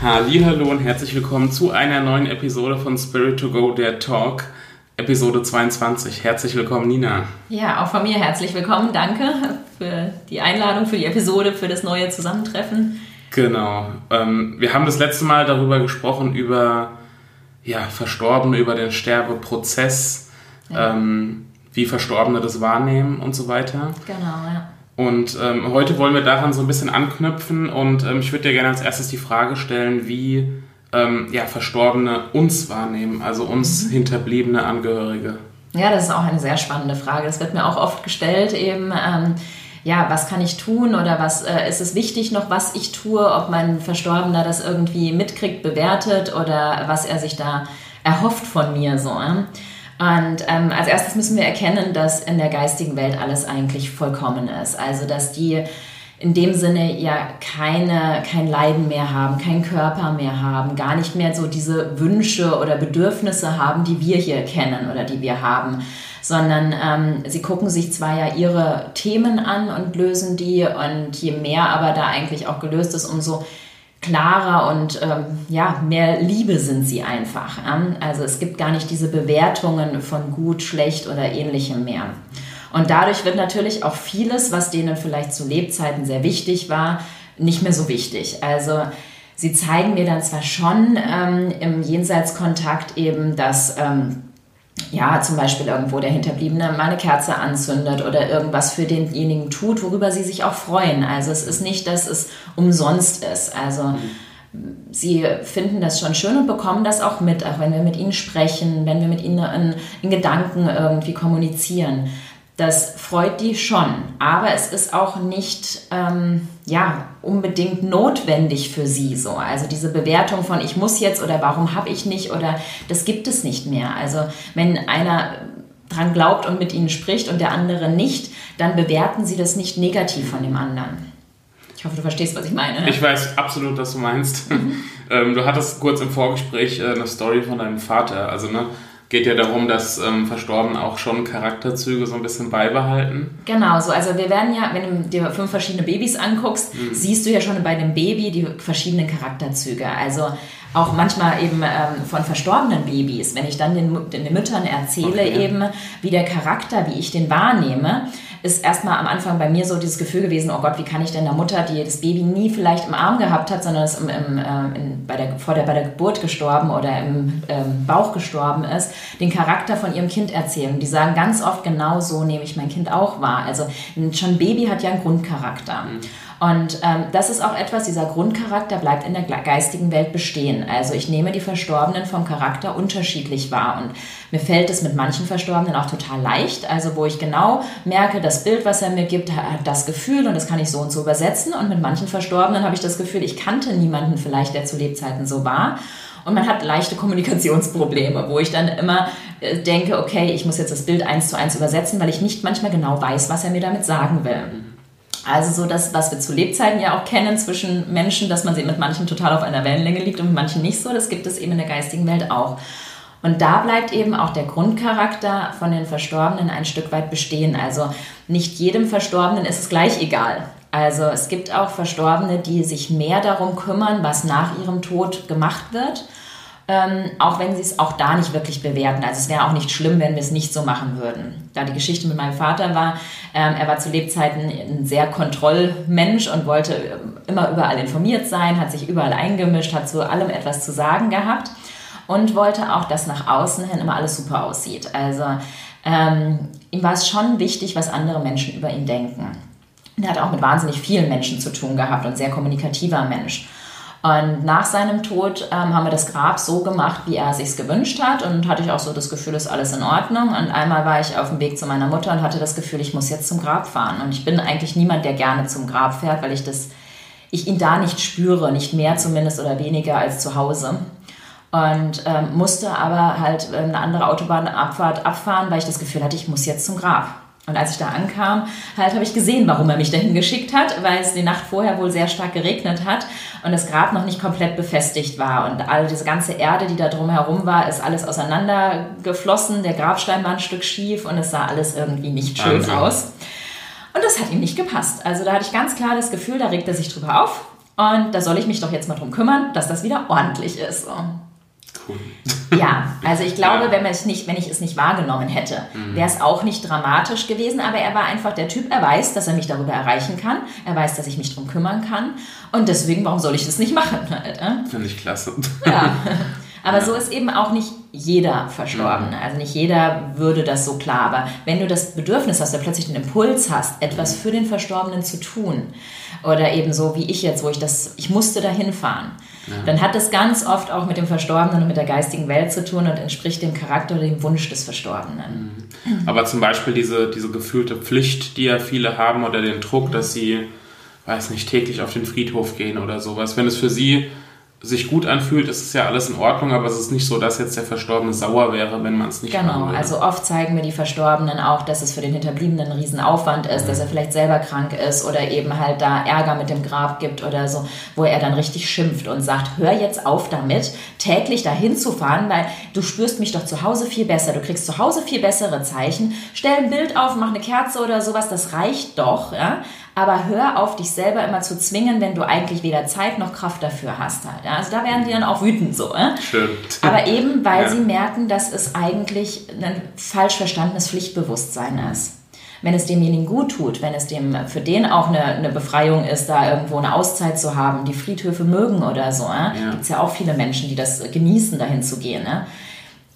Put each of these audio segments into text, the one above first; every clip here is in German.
Hallo und herzlich willkommen zu einer neuen Episode von Spirit to Go, der Talk, Episode 22. Herzlich willkommen, Nina. Ja, auch von mir herzlich willkommen. Danke für die Einladung, für die Episode, für das neue Zusammentreffen. Genau. Ähm, wir haben das letzte Mal darüber gesprochen, über ja, Verstorbene, über den Sterbeprozess, ja. ähm, wie Verstorbene das wahrnehmen und so weiter. Genau, ja. Und ähm, heute wollen wir daran so ein bisschen anknüpfen und ähm, ich würde dir gerne als erstes die Frage stellen, wie ähm, ja, Verstorbene uns wahrnehmen, also uns mhm. hinterbliebene Angehörige. Ja, das ist auch eine sehr spannende Frage. Das wird mir auch oft gestellt, eben, ähm, ja, was kann ich tun oder was äh, ist es wichtig noch, was ich tue, ob mein Verstorbener das irgendwie mitkriegt, bewertet oder was er sich da erhofft von mir so. Ja? Und ähm, als erstes müssen wir erkennen, dass in der geistigen Welt alles eigentlich vollkommen ist. Also dass die in dem Sinne ja keine, kein Leiden mehr haben, keinen Körper mehr haben, gar nicht mehr so diese Wünsche oder Bedürfnisse haben, die wir hier kennen oder die wir haben, sondern ähm, sie gucken sich zwar ja ihre Themen an und lösen die und je mehr aber da eigentlich auch gelöst ist, umso klarer und ähm, ja, mehr Liebe sind sie einfach. Also es gibt gar nicht diese Bewertungen von gut, schlecht oder ähnlichem mehr. Und dadurch wird natürlich auch vieles, was denen vielleicht zu Lebzeiten sehr wichtig war, nicht mehr so wichtig. Also sie zeigen mir dann zwar schon ähm, im Jenseitskontakt eben, dass ähm, ja, zum Beispiel irgendwo der Hinterbliebene mal eine Kerze anzündet oder irgendwas für denjenigen tut, worüber sie sich auch freuen. Also es ist nicht, dass es umsonst ist. Also sie finden das schon schön und bekommen das auch mit, auch wenn wir mit ihnen sprechen, wenn wir mit ihnen in, in Gedanken irgendwie kommunizieren. Das freut die schon, aber es ist auch nicht ähm, ja, unbedingt notwendig für sie so. Also diese Bewertung von ich muss jetzt oder warum habe ich nicht oder das gibt es nicht mehr. Also wenn einer dran glaubt und mit ihnen spricht und der andere nicht, dann bewerten sie das nicht negativ von dem anderen. Ich hoffe, du verstehst, was ich meine. Ne? Ich weiß absolut, was du meinst. Mhm. ähm, du hattest kurz im Vorgespräch äh, eine Story von deinem Vater. Also, ne, geht ja darum, dass ähm, Verstorbene auch schon Charakterzüge so ein bisschen beibehalten. Genau, so. Also wir werden ja, wenn du dir fünf verschiedene Babys anguckst, mhm. siehst du ja schon bei dem Baby die verschiedenen Charakterzüge. Also auch manchmal eben ähm, von verstorbenen Babys, wenn ich dann den, den Müttern erzähle okay. eben, wie der Charakter, wie ich den wahrnehme, ist erstmal am Anfang bei mir so dieses Gefühl gewesen, oh Gott, wie kann ich denn der Mutter, die das Baby nie vielleicht im Arm gehabt hat, sondern es im, im, äh, in, bei, der, vor der, bei der Geburt gestorben oder im ähm, Bauch gestorben ist, den Charakter von ihrem Kind erzählen. Die sagen ganz oft, genau so nehme ich mein Kind auch wahr. Also schon ein Baby hat ja einen Grundcharakter. Mhm. Und ähm, das ist auch etwas, dieser Grundcharakter bleibt in der geistigen Welt bestehen. Also ich nehme die Verstorbenen vom Charakter unterschiedlich wahr. Und mir fällt es mit manchen Verstorbenen auch total leicht. Also wo ich genau merke, das Bild, was er mir gibt, hat das Gefühl und das kann ich so und so übersetzen. Und mit manchen Verstorbenen habe ich das Gefühl, ich kannte niemanden vielleicht, der zu Lebzeiten so war. Und man hat leichte Kommunikationsprobleme, wo ich dann immer äh, denke, okay, ich muss jetzt das Bild eins zu eins übersetzen, weil ich nicht manchmal genau weiß, was er mir damit sagen will. Also so das, was wir zu Lebzeiten ja auch kennen zwischen Menschen, dass man sie mit manchen total auf einer Wellenlänge liegt und mit manchen nicht so, das gibt es eben in der geistigen Welt auch. Und da bleibt eben auch der Grundcharakter von den Verstorbenen ein Stück weit bestehen. Also nicht jedem Verstorbenen ist es gleich egal. Also es gibt auch Verstorbene, die sich mehr darum kümmern, was nach ihrem Tod gemacht wird ähm, auch wenn sie es auch da nicht wirklich bewerten. Also es wäre auch nicht schlimm, wenn wir es nicht so machen würden. Da die Geschichte mit meinem Vater war, ähm, er war zu Lebzeiten ein sehr Kontrollmensch und wollte ähm, immer überall informiert sein, hat sich überall eingemischt, hat zu allem etwas zu sagen gehabt und wollte auch, dass nach außen hin immer alles super aussieht. Also ähm, ihm war es schon wichtig, was andere Menschen über ihn denken. Er hat auch mit wahnsinnig vielen Menschen zu tun gehabt und sehr kommunikativer Mensch. Und nach seinem Tod ähm, haben wir das Grab so gemacht, wie er sich gewünscht hat. Und hatte ich auch so das Gefühl, ist alles in Ordnung. Und einmal war ich auf dem Weg zu meiner Mutter und hatte das Gefühl, ich muss jetzt zum Grab fahren. Und ich bin eigentlich niemand, der gerne zum Grab fährt, weil ich das ich ihn da nicht spüre, nicht mehr zumindest oder weniger als zu Hause. Und ähm, musste aber halt eine andere Autobahnabfahrt abfahren, weil ich das Gefühl hatte, ich muss jetzt zum Grab. Und als ich da ankam, halt habe ich gesehen, warum er mich dahin geschickt hat, weil es die Nacht vorher wohl sehr stark geregnet hat und das Grab noch nicht komplett befestigt war. Und all diese ganze Erde, die da drumherum war, ist alles auseinandergeflossen. Der Grabstein war ein Stück schief und es sah alles irgendwie nicht schön Wahnsinn. aus. Und das hat ihm nicht gepasst. Also da hatte ich ganz klar das Gefühl, da regt er sich drüber auf. Und da soll ich mich doch jetzt mal drum kümmern, dass das wieder ordentlich ist. Cool. Ja, also ich glaube, ja. wenn, es nicht, wenn ich es nicht wahrgenommen hätte, mhm. wäre es auch nicht dramatisch gewesen, aber er war einfach der Typ, er weiß, dass er mich darüber erreichen kann, er weiß, dass ich mich darum kümmern kann und deswegen, warum soll ich das nicht machen? Äh? Finde ich klasse. Ja, aber ja. so ist eben auch nicht jeder verstorben. Mhm. Also nicht jeder würde das so klar, aber wenn du das Bedürfnis hast, du plötzlich den Impuls hast, etwas für den Verstorbenen zu tun, oder eben so wie ich jetzt, wo ich das, ich musste da hinfahren, ja. dann hat das ganz oft auch mit dem Verstorbenen und mit der geistigen Welt zu tun und entspricht dem Charakter oder dem Wunsch des Verstorbenen. Mhm. Aber zum Beispiel diese, diese gefühlte Pflicht, die ja viele haben oder den Druck, dass sie, weiß nicht, täglich auf den Friedhof gehen oder sowas, wenn es für sie sich gut anfühlt, ist es ja alles in Ordnung, aber es ist nicht so, dass jetzt der Verstorbene sauer wäre, wenn man es nicht Genau, also oft zeigen mir die Verstorbenen auch, dass es für den Hinterbliebenen ein Riesenaufwand ist, mhm. dass er vielleicht selber krank ist oder eben halt da Ärger mit dem Grab gibt oder so, wo er dann richtig schimpft und sagt, hör jetzt auf damit, täglich dahin zu fahren, weil du spürst mich doch zu Hause viel besser, du kriegst zu Hause viel bessere Zeichen, stell ein Bild auf, mach eine Kerze oder sowas, das reicht doch, ja? Aber hör auf, dich selber immer zu zwingen, wenn du eigentlich weder Zeit noch Kraft dafür hast. Halt. Also da werden die dann auch wütend so. Äh? Stimmt. Aber eben, weil ja. sie merken, dass es eigentlich ein falsch verstandenes Pflichtbewusstsein ist. Wenn es demjenigen gut tut, wenn es dem für den auch eine, eine Befreiung ist, da irgendwo eine Auszeit zu haben, die Friedhöfe mögen oder so. Äh? Ja. Gibt es ja auch viele Menschen, die das genießen, dahin zu gehen. Äh?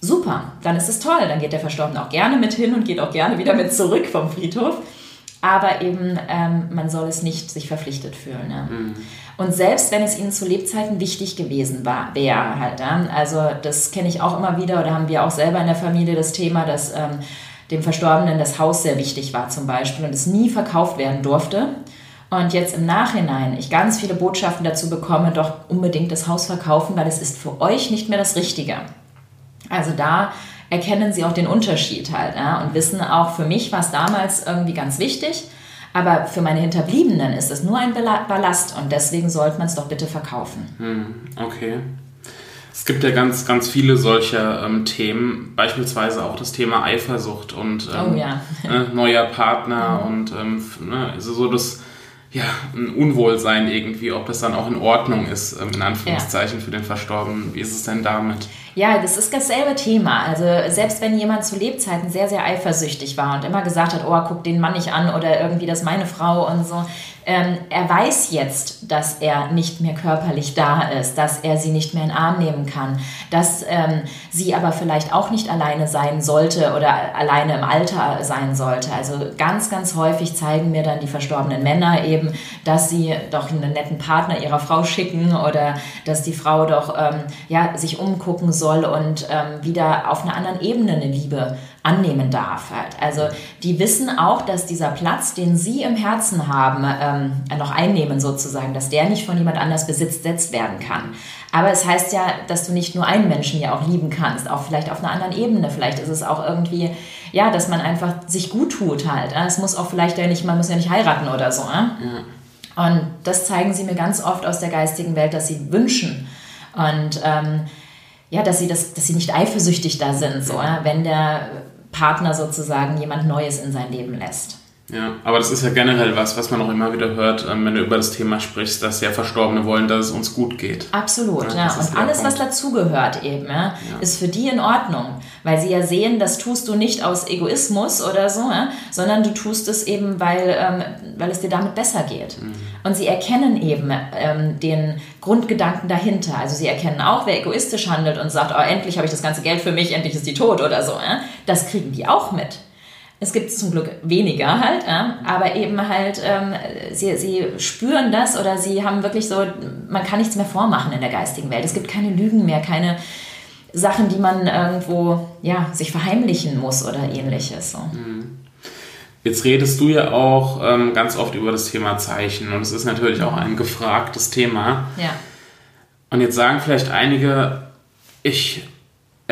Super, dann ist es toll. Dann geht der Verstorbene auch gerne mit hin und geht auch gerne wieder mit zurück vom Friedhof aber eben ähm, man soll es nicht sich verpflichtet fühlen. Ne? Mhm. Und selbst wenn es ihnen zu Lebzeiten wichtig gewesen war, wäre halt, ja? also das kenne ich auch immer wieder oder haben wir auch selber in der Familie das Thema, dass ähm, dem Verstorbenen das Haus sehr wichtig war zum Beispiel und es nie verkauft werden durfte. Und jetzt im Nachhinein ich ganz viele Botschaften dazu bekomme, doch unbedingt das Haus verkaufen, weil es ist für euch nicht mehr das Richtige. Also da erkennen sie auch den Unterschied halt ja, und wissen auch, für mich war es damals irgendwie ganz wichtig, aber für meine Hinterbliebenen ist es nur ein Ballast und deswegen sollte man es doch bitte verkaufen. Hm, okay. Es gibt ja ganz, ganz viele solcher ähm, Themen, beispielsweise auch das Thema Eifersucht und ähm, oh, ja. äh, neuer Partner mhm. und ähm, ne, also so das ja, ein Unwohlsein irgendwie, ob das dann auch in Ordnung ist, ähm, in Anführungszeichen, ja. für den Verstorbenen. Wie ist es denn damit? Ja, das ist dasselbe Thema. Also selbst wenn jemand zu Lebzeiten sehr, sehr eifersüchtig war und immer gesagt hat, oh, guck den Mann nicht an oder irgendwie das ist meine Frau und so, ähm, er weiß jetzt, dass er nicht mehr körperlich da ist, dass er sie nicht mehr in den Arm nehmen kann, dass ähm, sie aber vielleicht auch nicht alleine sein sollte oder alleine im Alter sein sollte. Also ganz, ganz häufig zeigen mir dann die verstorbenen Männer eben, dass sie doch einen netten Partner ihrer Frau schicken oder dass die Frau doch ähm, ja, sich umgucken soll und ähm, wieder auf einer anderen Ebene eine Liebe annehmen darf. Halt. Also die wissen auch, dass dieser Platz, den sie im Herzen haben, ähm, noch einnehmen sozusagen, dass der nicht von jemand anders besetzt werden kann. Aber es heißt ja, dass du nicht nur einen Menschen ja auch lieben kannst, auch vielleicht auf einer anderen Ebene. Vielleicht ist es auch irgendwie, ja, dass man einfach sich gut tut halt. Es muss auch vielleicht ja nicht, man muss ja nicht heiraten oder so. Ja? Und das zeigen sie mir ganz oft aus der geistigen Welt, dass sie wünschen. Und ähm, ja, dass sie, das, dass sie nicht eifersüchtig da sind, so, ja? wenn der Partner sozusagen jemand Neues in sein Leben lässt. Ja, aber das ist ja generell was, was man auch immer wieder hört, ähm, wenn du über das Thema sprichst, dass ja Verstorbene wollen, dass es uns gut geht. Absolut, ja. ja. Und alles, was dazugehört eben, ja, ja, ist für die in Ordnung, weil sie ja sehen, das tust du nicht aus Egoismus oder so, sondern du tust es eben, weil, ähm, weil es dir damit besser geht. Mhm. Und sie erkennen eben ähm, den Grundgedanken dahinter. Also sie erkennen auch, wer egoistisch handelt und sagt, oh, endlich habe ich das ganze Geld für mich, endlich ist die tot oder so. Das kriegen die auch mit. Es gibt zum Glück weniger halt, ja, aber eben halt, ähm, sie, sie spüren das oder sie haben wirklich so, man kann nichts mehr vormachen in der geistigen Welt. Es gibt keine Lügen mehr, keine Sachen, die man irgendwo ja, sich verheimlichen muss oder ähnliches. So. Mhm. Jetzt redest du ja auch ähm, ganz oft über das Thema Zeichen und es ist natürlich auch ein gefragtes Thema. Ja. Und jetzt sagen vielleicht einige, ich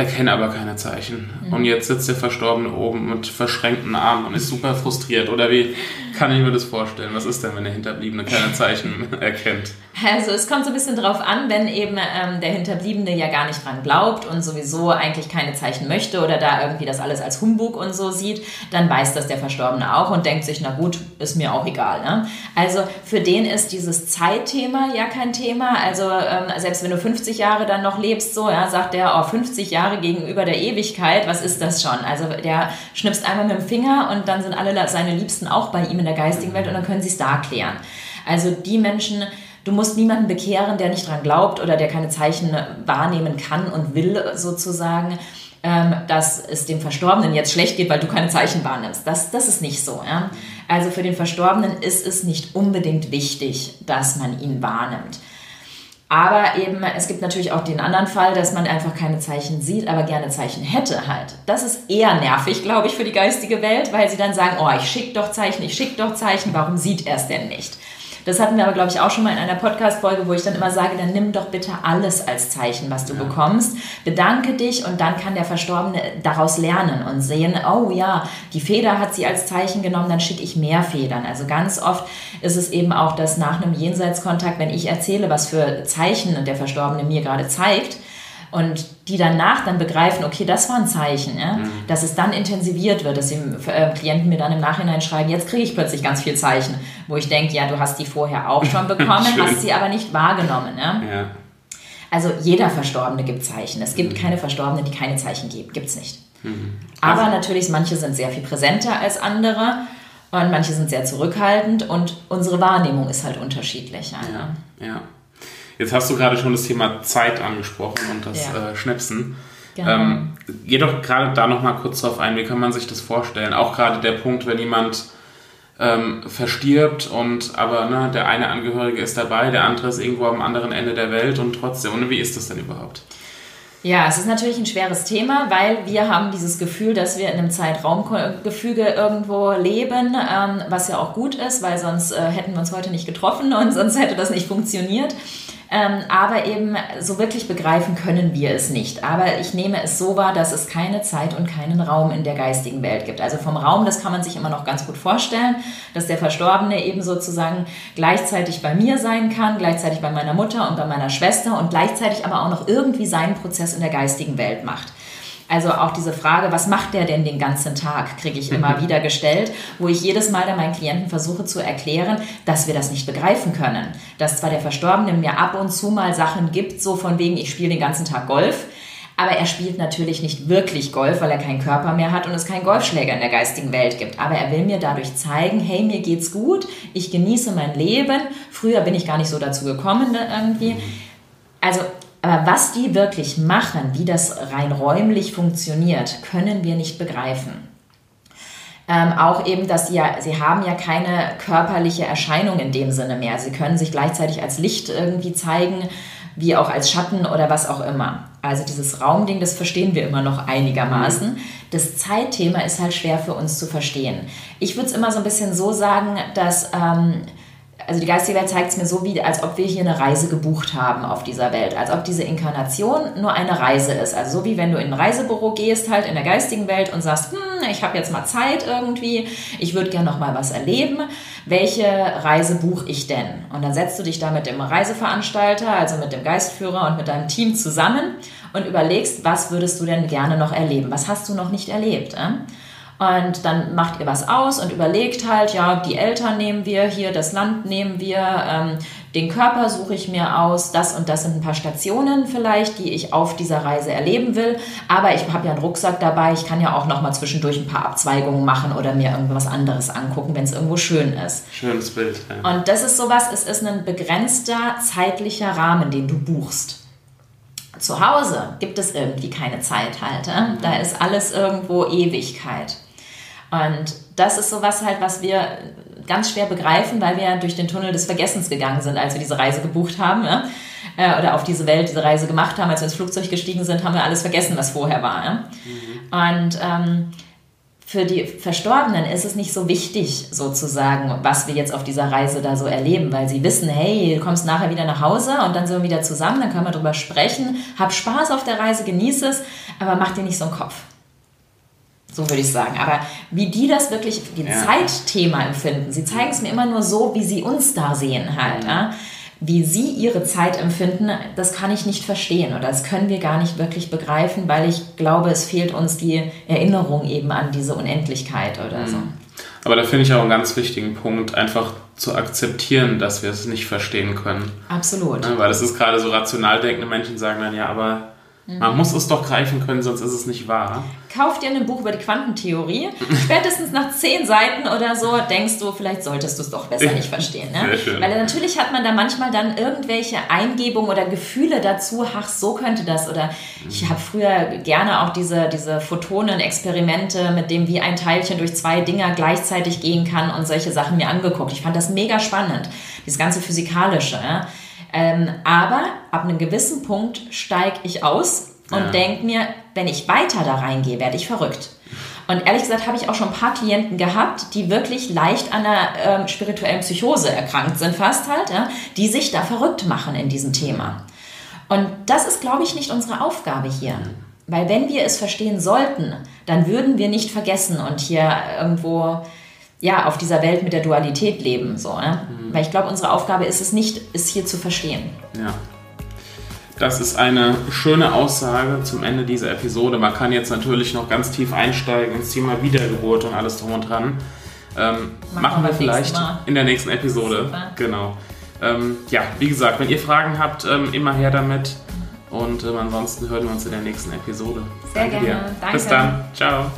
erkenne aber keine Zeichen. Mhm. Und jetzt sitzt der Verstorbene oben mit verschränkten Armen und ist super frustriert. Oder wie kann ich mir das vorstellen? Was ist denn, wenn der Hinterbliebene keine Zeichen erkennt? Also es kommt so ein bisschen drauf an, wenn eben ähm, der Hinterbliebene ja gar nicht dran glaubt und sowieso eigentlich keine Zeichen möchte oder da irgendwie das alles als Humbug und so sieht, dann weiß das der Verstorbene auch und denkt sich, na gut, ist mir auch egal. Ne? Also für den ist dieses Zeitthema ja kein Thema. Also ähm, selbst wenn du 50 Jahre dann noch lebst, so, ja, sagt der, oh, 50 Jahre gegenüber der Ewigkeit, was ist das schon? Also der schnipst einmal mit dem Finger und dann sind alle seine Liebsten auch bei ihm in der geistigen Welt und dann können sie es da klären. Also die Menschen, du musst niemanden bekehren, der nicht dran glaubt oder der keine Zeichen wahrnehmen kann und will sozusagen, ähm, dass es dem Verstorbenen jetzt schlecht geht, weil du keine Zeichen wahrnimmst. Das, das ist nicht so. Also für den Verstorbenen ist es nicht unbedingt wichtig, dass man ihn wahrnimmt. Aber eben, es gibt natürlich auch den anderen Fall, dass man einfach keine Zeichen sieht, aber gerne Zeichen hätte halt. Das ist eher nervig, glaube ich, für die geistige Welt, weil sie dann sagen, oh, ich schicke doch Zeichen, ich schicke doch Zeichen, warum sieht er es denn nicht? Das hatten wir aber, glaube ich, auch schon mal in einer Podcast-Folge, wo ich dann immer sage, dann nimm doch bitte alles als Zeichen, was du ja. bekommst. Bedanke dich und dann kann der Verstorbene daraus lernen und sehen, oh ja, die Feder hat sie als Zeichen genommen, dann schicke ich mehr Federn. Also ganz oft ist es eben auch, dass nach einem Jenseitskontakt, wenn ich erzähle, was für Zeichen der Verstorbene mir gerade zeigt, und die danach dann begreifen, okay, das war ein Zeichen, ja? Mhm. dass es dann intensiviert wird, dass die äh, Klienten mir dann im Nachhinein schreiben, jetzt kriege ich plötzlich ganz viel Zeichen, wo ich denke, ja, du hast die vorher auch schon bekommen, hast sie aber nicht wahrgenommen. Ja? ja? Also jeder Verstorbene gibt Zeichen. Es gibt mhm. keine Verstorbenen, die keine Zeichen geben. Gibt es nicht. Mhm. Aber also. natürlich, manche sind sehr viel präsenter als andere und manche sind sehr zurückhaltend und unsere Wahrnehmung ist halt unterschiedlich. Ja, ja. Jetzt hast du gerade schon das Thema Zeit angesprochen und das ja. äh, Schnipsen. Genau. Ähm, geh doch gerade da noch mal kurz drauf ein, wie kann man sich das vorstellen? Auch gerade der Punkt, wenn jemand ähm, verstirbt und aber ne, der eine Angehörige ist dabei, der andere ist irgendwo am anderen Ende der Welt und trotzdem, und wie ist das denn überhaupt? Ja, es ist natürlich ein schweres Thema, weil wir haben dieses Gefühl, dass wir in einem Zeitraumgefüge irgendwo leben, ähm, was ja auch gut ist, weil sonst äh, hätten wir uns heute nicht getroffen und sonst hätte das nicht funktioniert. Ähm, aber eben so wirklich begreifen können wir es nicht. Aber ich nehme es so wahr, dass es keine Zeit und keinen Raum in der geistigen Welt gibt. Also vom Raum, das kann man sich immer noch ganz gut vorstellen, dass der Verstorbene eben sozusagen gleichzeitig bei mir sein kann, gleichzeitig bei meiner Mutter und bei meiner Schwester und gleichzeitig aber auch noch irgendwie seinen Prozess in der geistigen Welt macht. Also auch diese Frage, was macht der denn den ganzen Tag, kriege ich immer mhm. wieder gestellt, wo ich jedes Mal dann meinen Klienten versuche zu erklären, dass wir das nicht begreifen können. Dass zwar der Verstorbene mir ab und zu mal Sachen gibt, so von wegen, ich spiele den ganzen Tag Golf, aber er spielt natürlich nicht wirklich Golf, weil er keinen Körper mehr hat und es keinen Golfschläger in der geistigen Welt gibt. Aber er will mir dadurch zeigen, hey, mir geht's gut, ich genieße mein Leben. Früher bin ich gar nicht so dazu gekommen ne, irgendwie. Also aber was die wirklich machen, wie das rein räumlich funktioniert, können wir nicht begreifen. Ähm, auch eben, dass sie ja, sie haben ja keine körperliche Erscheinung in dem Sinne mehr. Sie können sich gleichzeitig als Licht irgendwie zeigen, wie auch als Schatten oder was auch immer. Also dieses Raumding, das verstehen wir immer noch einigermaßen. Das Zeitthema ist halt schwer für uns zu verstehen. Ich würde es immer so ein bisschen so sagen, dass ähm, also die geistige Welt zeigt es mir so wie, als ob wir hier eine Reise gebucht haben auf dieser Welt, als ob diese Inkarnation nur eine Reise ist. Also so wie wenn du in ein Reisebüro gehst, halt in der geistigen Welt und sagst, hm, ich habe jetzt mal Zeit irgendwie, ich würde gerne noch mal was erleben. Welche Reise buche ich denn? Und dann setzt du dich da mit dem Reiseveranstalter, also mit dem Geistführer und mit deinem Team zusammen und überlegst, was würdest du denn gerne noch erleben? Was hast du noch nicht erlebt? Äh? Und dann macht ihr was aus und überlegt halt, ja, die Eltern nehmen wir hier, das Land nehmen wir, ähm, den Körper suche ich mir aus, das und das sind ein paar Stationen vielleicht, die ich auf dieser Reise erleben will. Aber ich habe ja einen Rucksack dabei, ich kann ja auch noch mal zwischendurch ein paar Abzweigungen machen oder mir irgendwas anderes angucken, wenn es irgendwo schön ist. Schönes Bild. Ja. Und das ist sowas, es ist ein begrenzter zeitlicher Rahmen, den du buchst. Zu Hause gibt es irgendwie keine Zeit halt. Da ist alles irgendwo Ewigkeit. Und das ist sowas halt, was wir ganz schwer begreifen, weil wir durch den Tunnel des Vergessens gegangen sind, als wir diese Reise gebucht haben. Ja? Äh, oder auf diese Welt diese Reise gemacht haben. Als wir ins Flugzeug gestiegen sind, haben wir alles vergessen, was vorher war. Ja? Mhm. Und ähm, für die Verstorbenen ist es nicht so wichtig, sozusagen, was wir jetzt auf dieser Reise da so erleben, weil sie wissen, hey, du kommst nachher wieder nach Hause und dann sind wir wieder zusammen, dann können wir drüber sprechen, hab Spaß auf der Reise, genieß es, aber mach dir nicht so einen Kopf. So würde ich sagen. Aber wie die das wirklich, die ja. Zeitthema empfinden, sie zeigen es mir immer nur so, wie sie uns da sehen halt. Ja? Wie sie ihre Zeit empfinden, das kann ich nicht verstehen oder das können wir gar nicht wirklich begreifen, weil ich glaube, es fehlt uns die Erinnerung eben an diese Unendlichkeit oder so. Mhm. Aber da finde ich auch einen ganz wichtigen Punkt, einfach zu akzeptieren, dass wir es nicht verstehen können. Absolut. Ja, weil es ist gerade so rational denkende Menschen sagen dann, ja, aber man muss es doch greifen können, sonst ist es nicht wahr. Kauf dir ein Buch über die Quantentheorie. Spätestens nach zehn Seiten oder so denkst du, vielleicht solltest du es doch besser nicht verstehen. Ne? Sehr schön. Weil natürlich hat man da manchmal dann irgendwelche Eingebungen oder Gefühle dazu, ach, so könnte das. Oder ich habe früher gerne auch diese, diese Photonen-Experimente, mit dem wie ein Teilchen durch zwei Dinger gleichzeitig gehen kann und solche Sachen mir angeguckt. Ich fand das mega spannend, dieses ganze Physikalische. Ja? Ähm, aber ab einem gewissen Punkt steige ich aus und ja. denke mir, wenn ich weiter da reingehe, werde ich verrückt. Und ehrlich gesagt habe ich auch schon ein paar Klienten gehabt, die wirklich leicht an einer äh, spirituellen Psychose erkrankt sind, fast halt, ja, die sich da verrückt machen in diesem Thema. Und das ist, glaube ich, nicht unsere Aufgabe hier. Weil wenn wir es verstehen sollten, dann würden wir nicht vergessen und hier irgendwo ja, auf dieser Welt mit der Dualität leben. So, ne? Mhm. Weil ich glaube, unsere Aufgabe ist es nicht, es hier zu verstehen. Ja. Das ist eine schöne Aussage zum Ende dieser Episode. Man kann jetzt natürlich noch ganz tief einsteigen ins Thema Wiedergeburt und alles drum und dran. Ähm, machen, machen wir vielleicht in der nächsten Episode. Super. Genau. Ähm, ja, wie gesagt, wenn ihr Fragen habt, ähm, immer her damit. Und ähm, ansonsten hören wir uns in der nächsten Episode. Sehr Danke gerne. Dir. Danke. Bis dann. Ciao.